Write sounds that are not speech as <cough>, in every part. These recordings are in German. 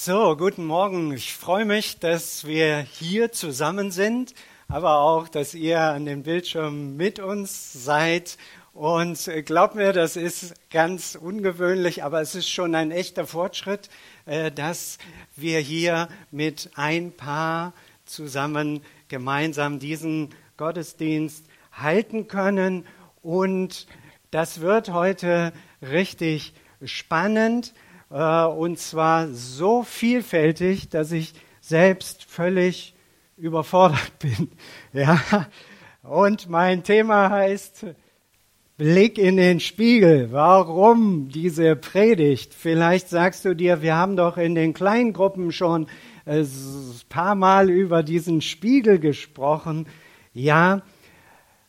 So, guten Morgen. Ich freue mich, dass wir hier zusammen sind, aber auch, dass ihr an den Bildschirmen mit uns seid. Und glaubt mir, das ist ganz ungewöhnlich, aber es ist schon ein echter Fortschritt, äh, dass wir hier mit ein Paar zusammen gemeinsam diesen Gottesdienst halten können. Und das wird heute richtig spannend äh, und zwar so vielfältig, dass ich selbst völlig überfordert <laughs> bin. Ja. Und mein Thema heißt Blick in den Spiegel. Warum diese Predigt? Vielleicht sagst du dir, wir haben doch in den Kleingruppen schon ein äh, paar Mal über diesen Spiegel gesprochen. Ja,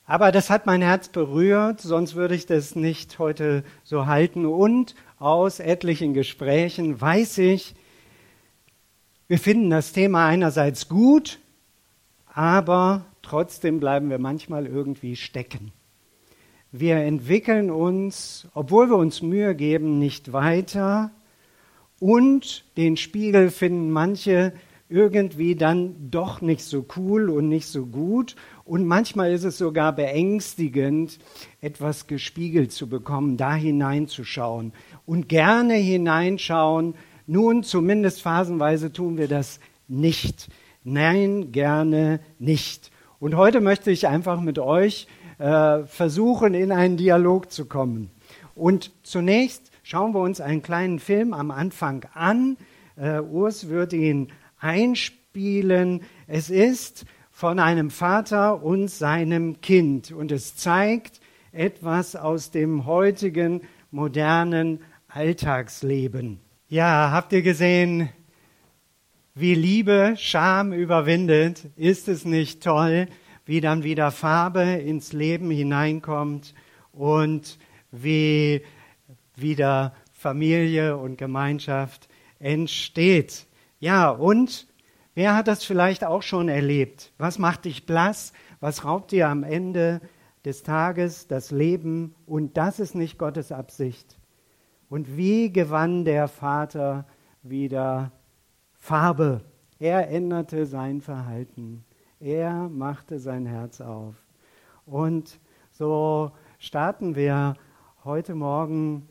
aber das hat mein Herz berührt, sonst würde ich das nicht heute so halten. Und aus etlichen Gesprächen weiß ich, wir finden das Thema einerseits gut, aber trotzdem bleiben wir manchmal irgendwie stecken. Wir entwickeln uns, obwohl wir uns Mühe geben, nicht weiter und den Spiegel finden manche irgendwie dann doch nicht so cool und nicht so gut. Und manchmal ist es sogar beängstigend, etwas gespiegelt zu bekommen, da hineinzuschauen und gerne hineinschauen. Nun, zumindest phasenweise tun wir das nicht. Nein, gerne nicht. Und heute möchte ich einfach mit euch äh, versuchen, in einen Dialog zu kommen. Und zunächst schauen wir uns einen kleinen Film am Anfang an. Äh, Urs wird ihn einspielen. Es ist von einem Vater und seinem Kind und es zeigt etwas aus dem heutigen modernen Alltagsleben. Ja, habt ihr gesehen, wie Liebe Scham überwindet? Ist es nicht toll, wie dann wieder Farbe ins Leben hineinkommt und wie wieder Familie und Gemeinschaft entsteht? Ja, und wer hat das vielleicht auch schon erlebt? Was macht dich blass? Was raubt dir am Ende des Tages das Leben? Und das ist nicht Gottes Absicht. Und wie gewann der Vater wieder Farbe? Er änderte sein Verhalten. Er machte sein Herz auf. Und so starten wir heute Morgen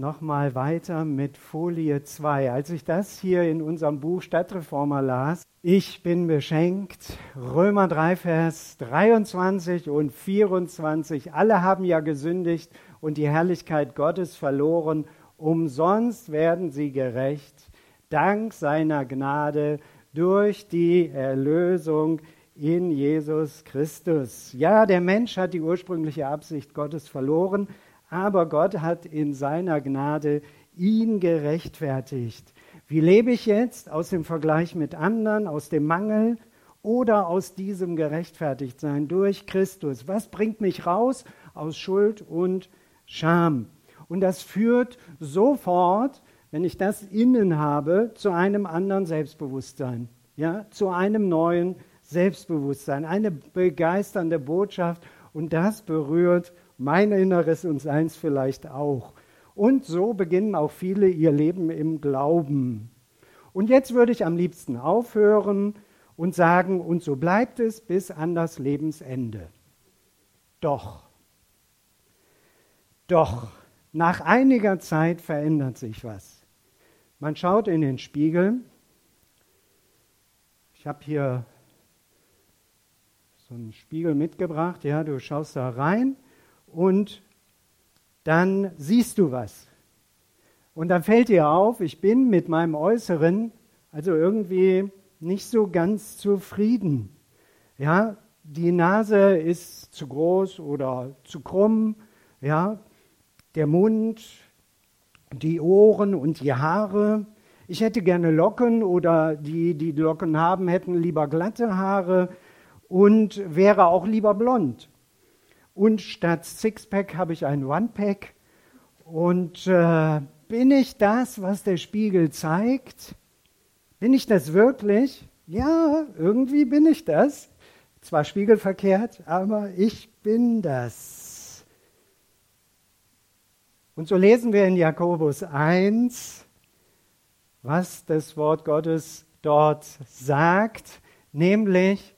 nochmal weiter mit Folie 2. Als ich das hier in unserem Buch Stadtreformer las, ich bin beschenkt, Römer 3, Vers 23 und 24, alle haben ja gesündigt und die Herrlichkeit Gottes verloren, umsonst werden sie gerecht, dank seiner Gnade durch die Erlösung in Jesus Christus. Ja, der Mensch hat die ursprüngliche Absicht Gottes verloren, aber Gott hat in seiner Gnade ihn gerechtfertigt. Wie lebe ich jetzt aus dem Vergleich mit anderen, aus dem Mangel oder aus diesem Gerechtfertigtsein durch Christus? Was bringt mich raus aus Schuld und Scham? Und das führt sofort, wenn ich das innen habe, zu einem anderen Selbstbewusstsein, ja, zu einem neuen Selbstbewusstsein, eine begeisternde Botschaft. Und das berührt mein Inneres und seins vielleicht auch. Und so beginnen auch viele ihr Leben im Glauben. Und jetzt würde ich am liebsten aufhören und sagen, und so bleibt es bis an das Lebensende. Doch, doch, nach einiger Zeit verändert sich was. Man schaut in den Spiegel. Ich habe hier so einen Spiegel mitgebracht. Ja, du schaust da rein und dann siehst du was. Und dann fällt dir auf, ich bin mit meinem Äußeren also irgendwie nicht so ganz zufrieden. Ja, die Nase ist zu groß oder zu krumm, ja, der Mund, die Ohren und die Haare. Ich hätte gerne Locken oder die, die Locken haben, hätten lieber glatte Haare und wäre auch lieber blond. Und statt Sixpack habe ich ein One-Pack. Und äh, bin ich das, was der Spiegel zeigt? Bin ich das wirklich? Ja, irgendwie bin ich das. Zwar spiegelverkehrt, aber ich bin das. Und so lesen wir in Jakobus 1, was das Wort Gottes dort sagt, nämlich,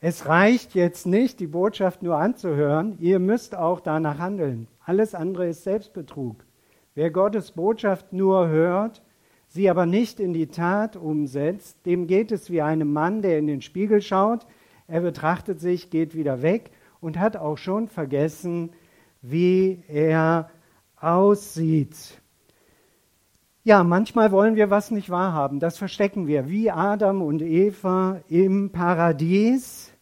es reicht jetzt nicht, die Botschaft nur anzuhören, ihr müsst auch danach handeln. Alles andere ist Selbstbetrug. Wer Gottes Botschaft nur hört, sie aber nicht in die Tat umsetzt, dem geht es wie einem Mann, der in den Spiegel schaut, er betrachtet sich, geht wieder weg und hat auch schon vergessen, wie er aussieht. Ja, manchmal wollen wir was nicht wahrhaben. Das verstecken wir, wie Adam und Eva im Paradies.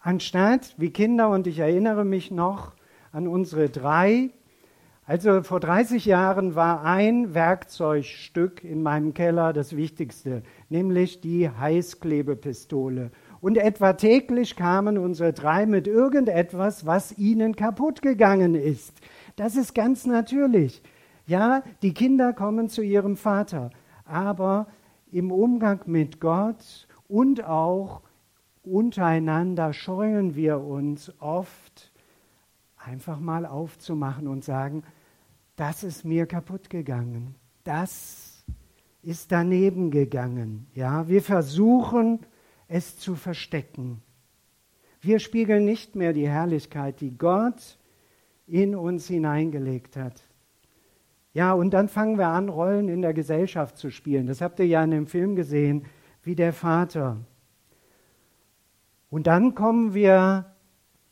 Anstatt, wie Kinder, und ich erinnere mich noch an unsere drei, also vor 30 Jahren war ein Werkzeugstück in meinem Keller das wichtigste, nämlich die Heißklebepistole. Und etwa täglich kamen unsere drei mit irgendetwas, was ihnen kaputt gegangen ist. Das ist ganz natürlich. Ja, die Kinder kommen zu ihrem Vater, aber im Umgang mit Gott und auch untereinander scheuen wir uns oft, einfach mal aufzumachen und sagen, das ist mir kaputt gegangen, das ist daneben gegangen. Ja, wir versuchen es zu verstecken. Wir spiegeln nicht mehr die Herrlichkeit, die Gott in uns hineingelegt hat. Ja, und dann fangen wir an, Rollen in der Gesellschaft zu spielen. Das habt ihr ja in dem Film gesehen, wie der Vater. Und dann kommen wir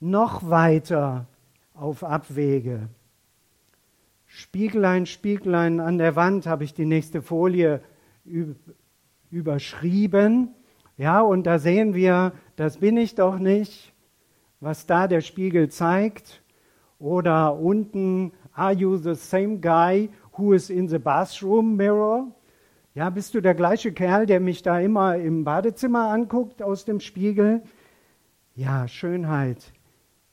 noch weiter auf Abwege. Spieglein, Spieglein an der Wand habe ich die nächste Folie überschrieben. Ja, und da sehen wir, das bin ich doch nicht, was da der Spiegel zeigt. Oder unten, are you the same guy who is in the bathroom mirror? Ja, bist du der gleiche Kerl, der mich da immer im Badezimmer anguckt aus dem Spiegel? Ja, Schönheit.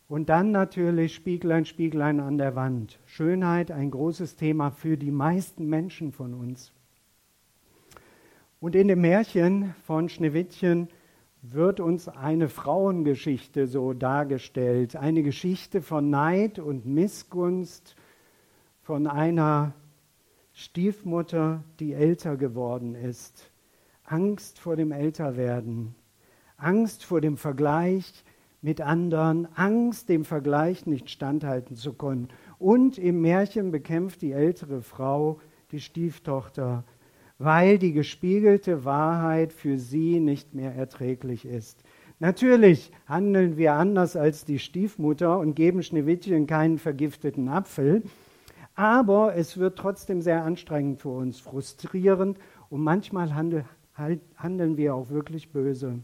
Und dann natürlich Spieglein, Spieglein an der Wand. Schönheit, ein großes Thema für die meisten Menschen von uns. Und in dem Märchen von Schneewittchen wird uns eine Frauengeschichte so dargestellt, eine Geschichte von Neid und Missgunst, von einer Stiefmutter, die älter geworden ist, Angst vor dem Älterwerden, Angst vor dem Vergleich mit anderen, Angst, dem Vergleich nicht standhalten zu können. Und im Märchen bekämpft die ältere Frau die Stieftochter weil die gespiegelte Wahrheit für sie nicht mehr erträglich ist. Natürlich handeln wir anders als die Stiefmutter und geben Schneewittchen keinen vergifteten Apfel, aber es wird trotzdem sehr anstrengend für uns, frustrierend und manchmal handel, halt, handeln wir auch wirklich böse.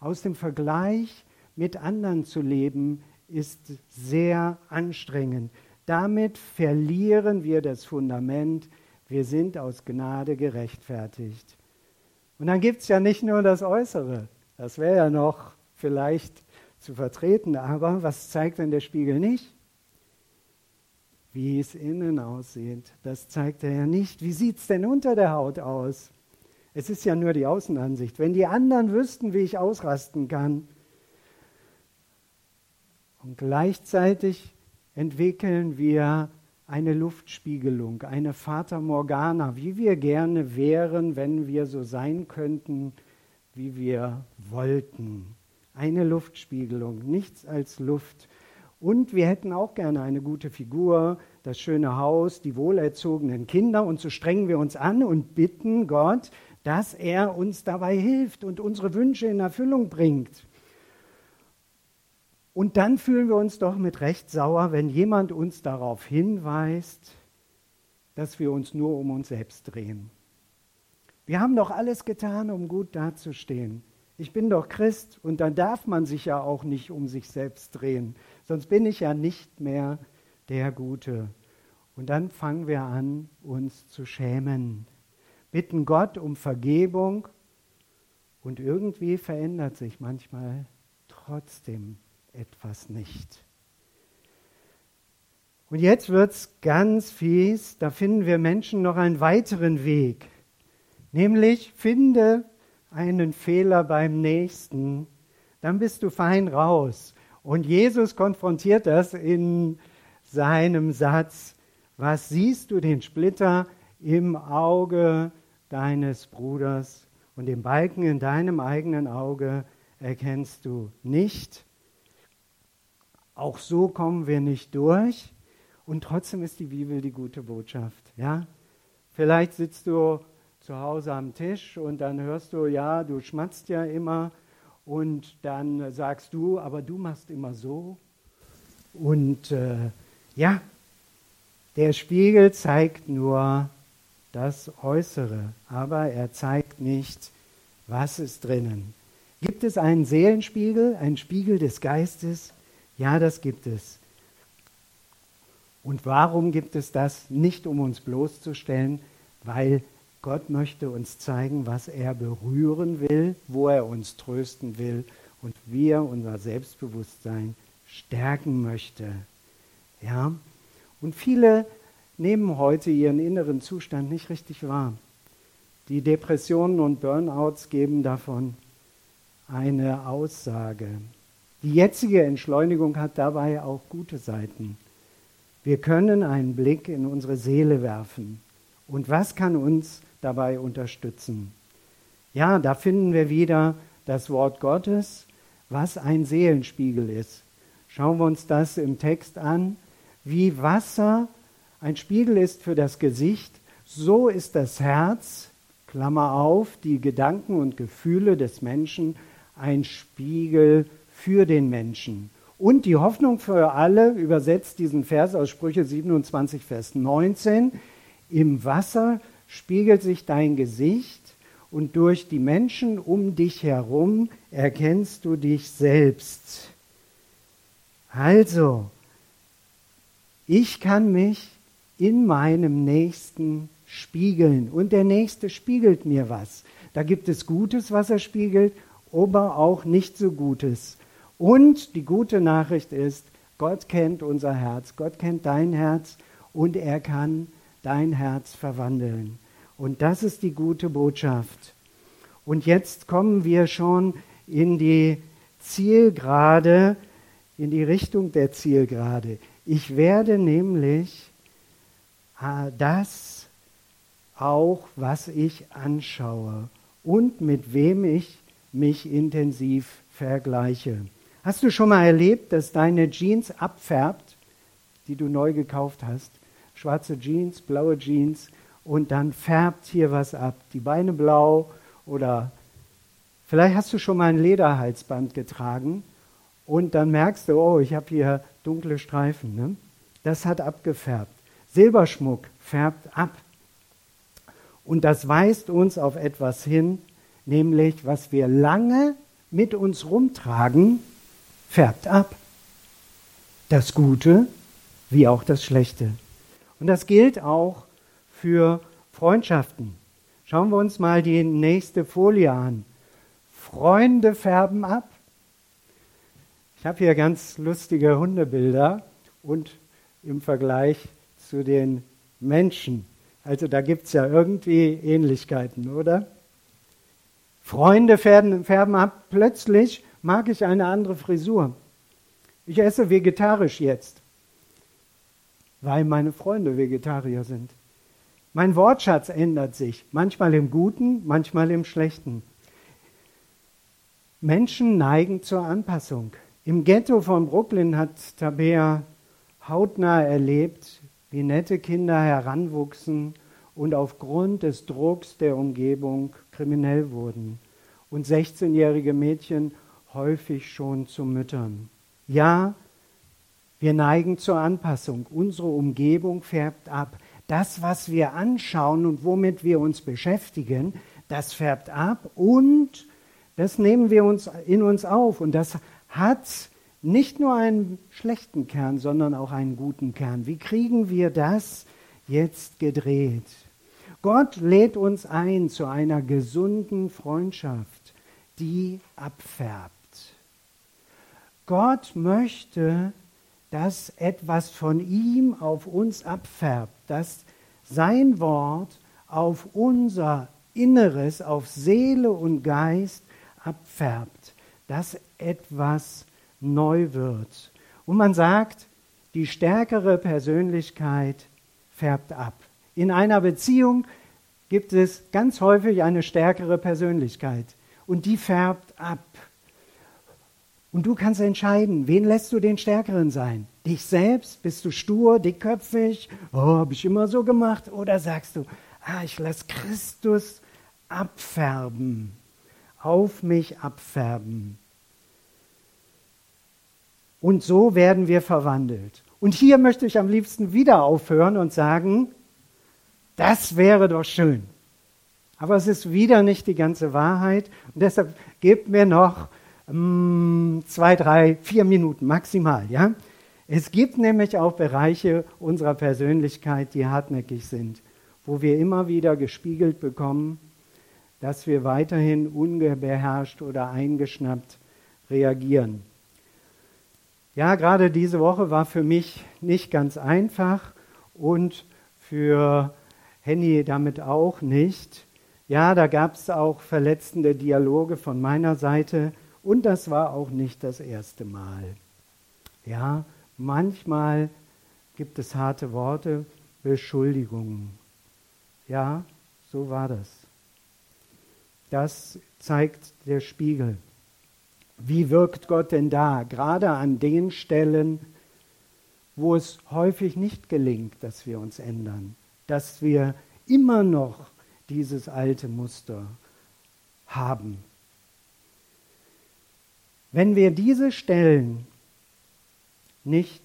Aus dem Vergleich mit anderen zu leben ist sehr anstrengend. Damit verlieren wir das Fundament wir sind aus Gnade gerechtfertigt. Und dann gibt es ja nicht nur das Äußere, das wäre ja noch vielleicht zu vertreten, aber was zeigt denn der Spiegel nicht? Wie es innen aussieht, das zeigt er ja nicht. Wie sieht es denn unter der Haut aus? Es ist ja nur die Außenansicht. Wenn die anderen wüssten, wie ich ausrasten kann. Und gleichzeitig entwickeln wir eine Luftspiegelung, eine Fata Morgana, wie wir gerne wären, wenn wir so sein könnten, wie wir wollten. Eine Luftspiegelung, nichts als Luft. Und wir hätten auch gerne eine gute Figur, das schöne Haus, die wohlerzogenen Kinder. Und so strengen wir uns an und bitten Gott, dass er uns dabei hilft und unsere Wünsche in Erfüllung bringt. Und dann fühlen wir uns doch mit Recht sauer, wenn jemand uns darauf hinweist, dass wir uns nur um uns selbst drehen. Wir haben doch alles getan, um gut dazustehen. Ich bin doch Christ und dann darf man sich ja auch nicht um sich selbst drehen, sonst bin ich ja nicht mehr der Gute. Und dann fangen wir an, uns zu schämen, bitten Gott um Vergebung und irgendwie verändert sich manchmal trotzdem etwas nicht. Und jetzt wird es ganz fies, da finden wir Menschen noch einen weiteren Weg, nämlich finde einen Fehler beim Nächsten, dann bist du fein raus. Und Jesus konfrontiert das in seinem Satz, was siehst du den Splitter im Auge deines Bruders und den Balken in deinem eigenen Auge erkennst du nicht. Auch so kommen wir nicht durch. Und trotzdem ist die Bibel die gute Botschaft. Ja? Vielleicht sitzt du zu Hause am Tisch und dann hörst du, ja, du schmatzt ja immer und dann sagst du, aber du machst immer so. Und äh, ja, der Spiegel zeigt nur das Äußere, aber er zeigt nicht, was ist drinnen. Gibt es einen Seelenspiegel, einen Spiegel des Geistes? Ja, das gibt es. Und warum gibt es das? Nicht um uns bloßzustellen, weil Gott möchte uns zeigen, was er berühren will, wo er uns trösten will und wie er unser Selbstbewusstsein stärken möchte. Ja? Und viele nehmen heute ihren inneren Zustand nicht richtig wahr. Die Depressionen und Burnouts geben davon eine Aussage. Die jetzige Entschleunigung hat dabei auch gute Seiten. Wir können einen Blick in unsere Seele werfen. Und was kann uns dabei unterstützen? Ja, da finden wir wieder das Wort Gottes, was ein Seelenspiegel ist. Schauen wir uns das im Text an. Wie Wasser ein Spiegel ist für das Gesicht, so ist das Herz, Klammer auf, die Gedanken und Gefühle des Menschen ein Spiegel für den Menschen. Und die Hoffnung für alle übersetzt diesen Vers aus Sprüche 27, Vers 19. Im Wasser spiegelt sich dein Gesicht und durch die Menschen um dich herum erkennst du dich selbst. Also, ich kann mich in meinem Nächsten spiegeln und der Nächste spiegelt mir was. Da gibt es Gutes, was er spiegelt, aber auch nicht so Gutes. Und die gute Nachricht ist, Gott kennt unser Herz, Gott kennt dein Herz und er kann dein Herz verwandeln. Und das ist die gute Botschaft. Und jetzt kommen wir schon in die Zielgerade, in die Richtung der Zielgerade. Ich werde nämlich äh, das auch, was ich anschaue und mit wem ich mich intensiv vergleiche. Hast du schon mal erlebt, dass deine Jeans abfärbt, die du neu gekauft hast? Schwarze Jeans, blaue Jeans und dann färbt hier was ab. Die Beine blau oder vielleicht hast du schon mal ein Lederhalsband getragen und dann merkst du, oh, ich habe hier dunkle Streifen. Ne? Das hat abgefärbt. Silberschmuck färbt ab. Und das weist uns auf etwas hin, nämlich was wir lange mit uns rumtragen, färbt ab. Das Gute wie auch das Schlechte. Und das gilt auch für Freundschaften. Schauen wir uns mal die nächste Folie an. Freunde färben ab, ich habe hier ganz lustige Hundebilder und im Vergleich zu den Menschen. Also da gibt es ja irgendwie Ähnlichkeiten, oder? Freunde färben, färben ab, plötzlich mag ich eine andere Frisur. Ich esse vegetarisch jetzt, weil meine Freunde Vegetarier sind. Mein Wortschatz ändert sich, manchmal im Guten, manchmal im Schlechten. Menschen neigen zur Anpassung. Im Ghetto von Brooklyn hat Tabea hautnah erlebt, wie nette Kinder heranwuchsen und aufgrund des Drucks der Umgebung kriminell wurden und 16-jährige Mädchen häufig schon zu Müttern. Ja, wir neigen zur Anpassung. Unsere Umgebung färbt ab. Das, was wir anschauen und womit wir uns beschäftigen, das färbt ab und das nehmen wir uns in uns auf. Und das hat nicht nur einen schlechten Kern, sondern auch einen guten Kern. Wie kriegen wir das jetzt gedreht? Gott lädt uns ein zu einer gesunden Freundschaft, die abfärbt. Gott möchte, dass etwas von ihm auf uns abfärbt, dass sein Wort auf unser Inneres, auf Seele und Geist abfärbt dass etwas neu wird. Und man sagt, die stärkere Persönlichkeit färbt ab. In einer Beziehung gibt es ganz häufig eine stärkere Persönlichkeit und die färbt ab. Und du kannst entscheiden, wen lässt du den Stärkeren sein? Dich selbst? Bist du stur, dickköpfig? Oh, habe ich immer so gemacht? Oder sagst du, ah, ich lasse Christus abfärben, auf mich abfärben. Und so werden wir verwandelt. Und hier möchte ich am liebsten wieder aufhören und sagen, das wäre doch schön. Aber es ist wieder nicht die ganze Wahrheit. Und deshalb gebt mir noch mm, zwei, drei, vier Minuten maximal. Ja? Es gibt nämlich auch Bereiche unserer Persönlichkeit, die hartnäckig sind, wo wir immer wieder gespiegelt bekommen, dass wir weiterhin unbeherrscht oder eingeschnappt reagieren. Ja, gerade diese Woche war für mich nicht ganz einfach und für Henny damit auch nicht. Ja, da gab es auch verletzende Dialoge von meiner Seite und das war auch nicht das erste Mal. Ja, manchmal gibt es harte Worte, Beschuldigungen. Ja, so war das. Das zeigt der Spiegel. Wie wirkt Gott denn da? Gerade an den Stellen, wo es häufig nicht gelingt, dass wir uns ändern, dass wir immer noch dieses alte Muster haben. Wenn wir diese Stellen nicht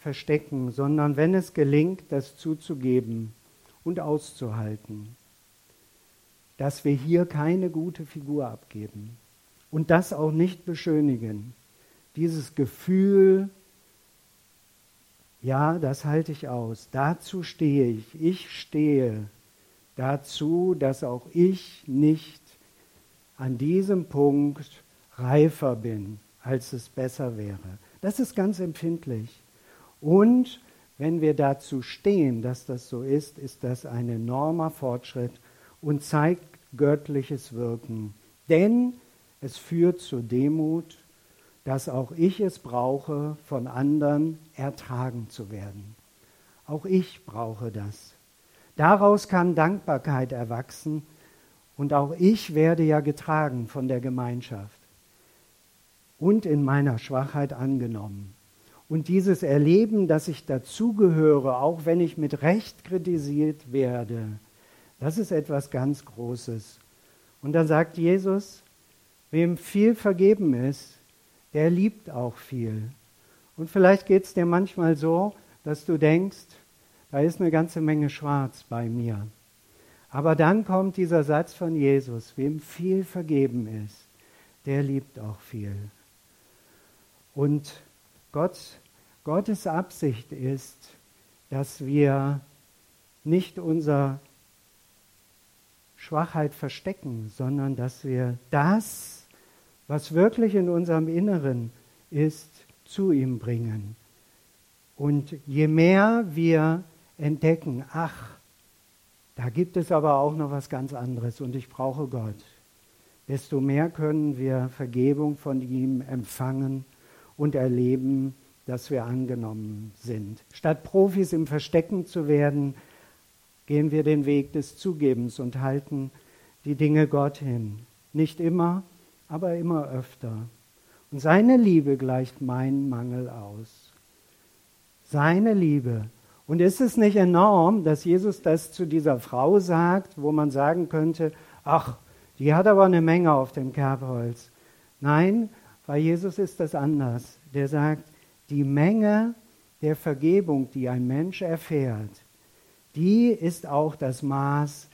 verstecken, sondern wenn es gelingt, das zuzugeben und auszuhalten, dass wir hier keine gute Figur abgeben, und das auch nicht beschönigen. Dieses Gefühl, ja, das halte ich aus. Dazu stehe ich. Ich stehe dazu, dass auch ich nicht an diesem Punkt reifer bin, als es besser wäre. Das ist ganz empfindlich. Und wenn wir dazu stehen, dass das so ist, ist das ein enormer Fortschritt und zeigt göttliches Wirken. Denn es führt zur Demut, dass auch ich es brauche, von anderen ertragen zu werden. Auch ich brauche das. Daraus kann Dankbarkeit erwachsen und auch ich werde ja getragen von der Gemeinschaft und in meiner Schwachheit angenommen. Und dieses Erleben, dass ich dazugehöre, auch wenn ich mit Recht kritisiert werde, das ist etwas ganz Großes. Und dann sagt Jesus, Wem viel vergeben ist, der liebt auch viel. Und vielleicht geht es dir manchmal so, dass du denkst, da ist eine ganze Menge Schwarz bei mir. Aber dann kommt dieser Satz von Jesus, wem viel vergeben ist, der liebt auch viel. Und Gott, Gottes Absicht ist, dass wir nicht unsere Schwachheit verstecken, sondern dass wir das was wirklich in unserem Inneren ist, zu ihm bringen. Und je mehr wir entdecken, ach, da gibt es aber auch noch was ganz anderes und ich brauche Gott, desto mehr können wir Vergebung von ihm empfangen und erleben, dass wir angenommen sind. Statt Profis im Verstecken zu werden, gehen wir den Weg des Zugebens und halten die Dinge Gott hin. Nicht immer, aber immer öfter. Und seine Liebe gleicht meinen Mangel aus. Seine Liebe. Und ist es nicht enorm, dass Jesus das zu dieser Frau sagt, wo man sagen könnte, ach, die hat aber eine Menge auf dem Kerbholz. Nein, bei Jesus ist das anders. Der sagt, die Menge der Vergebung, die ein Mensch erfährt, die ist auch das Maß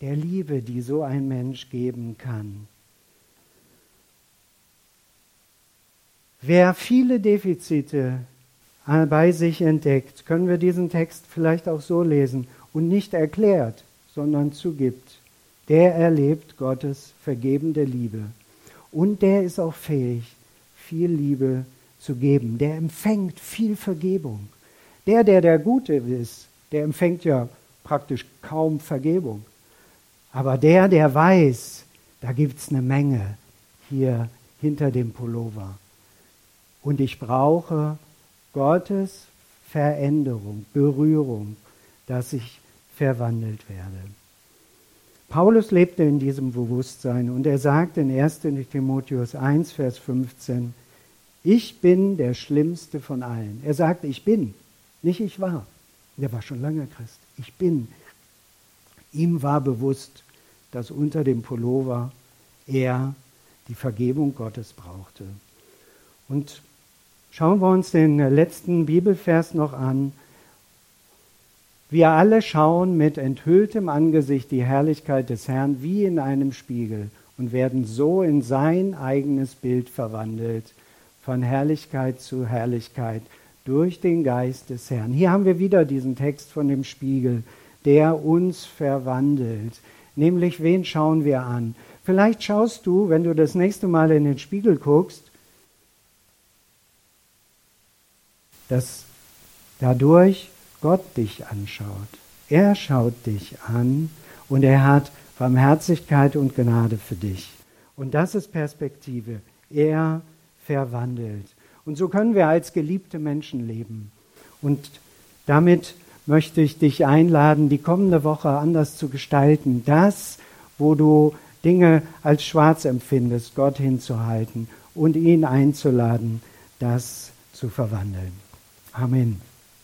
der Liebe, die so ein Mensch geben kann. Wer viele Defizite bei sich entdeckt, können wir diesen Text vielleicht auch so lesen und nicht erklärt, sondern zugibt. Der erlebt Gottes vergebende Liebe. Und der ist auch fähig, viel Liebe zu geben. Der empfängt viel Vergebung. Der, der der Gute ist, der empfängt ja praktisch kaum Vergebung. Aber der, der weiß, da gibt es eine Menge hier hinter dem Pullover. Und ich brauche Gottes Veränderung, Berührung, dass ich verwandelt werde. Paulus lebte in diesem Bewusstsein und er sagt in 1 Timotheus 1, Vers 15, ich bin der Schlimmste von allen. Er sagt, ich bin, nicht ich war. Der war schon lange Christ. Ich bin. Ihm war bewusst, dass unter dem Pullover er die Vergebung Gottes brauchte. Und schauen wir uns den letzten Bibelvers noch an. Wir alle schauen mit enthülltem Angesicht die Herrlichkeit des Herrn wie in einem Spiegel und werden so in sein eigenes Bild verwandelt von Herrlichkeit zu Herrlichkeit durch den Geist des Herrn. Hier haben wir wieder diesen Text von dem Spiegel, der uns verwandelt. Nämlich, wen schauen wir an? Vielleicht schaust du, wenn du das nächste Mal in den Spiegel guckst, dass dadurch Gott dich anschaut. Er schaut dich an und er hat Barmherzigkeit und Gnade für dich. Und das ist Perspektive. Er verwandelt. Und so können wir als geliebte Menschen leben. Und damit möchte ich dich einladen, die kommende Woche anders zu gestalten. Das, wo du Dinge als schwarz empfindest, Gott hinzuhalten und ihn einzuladen, das zu verwandeln. Amen.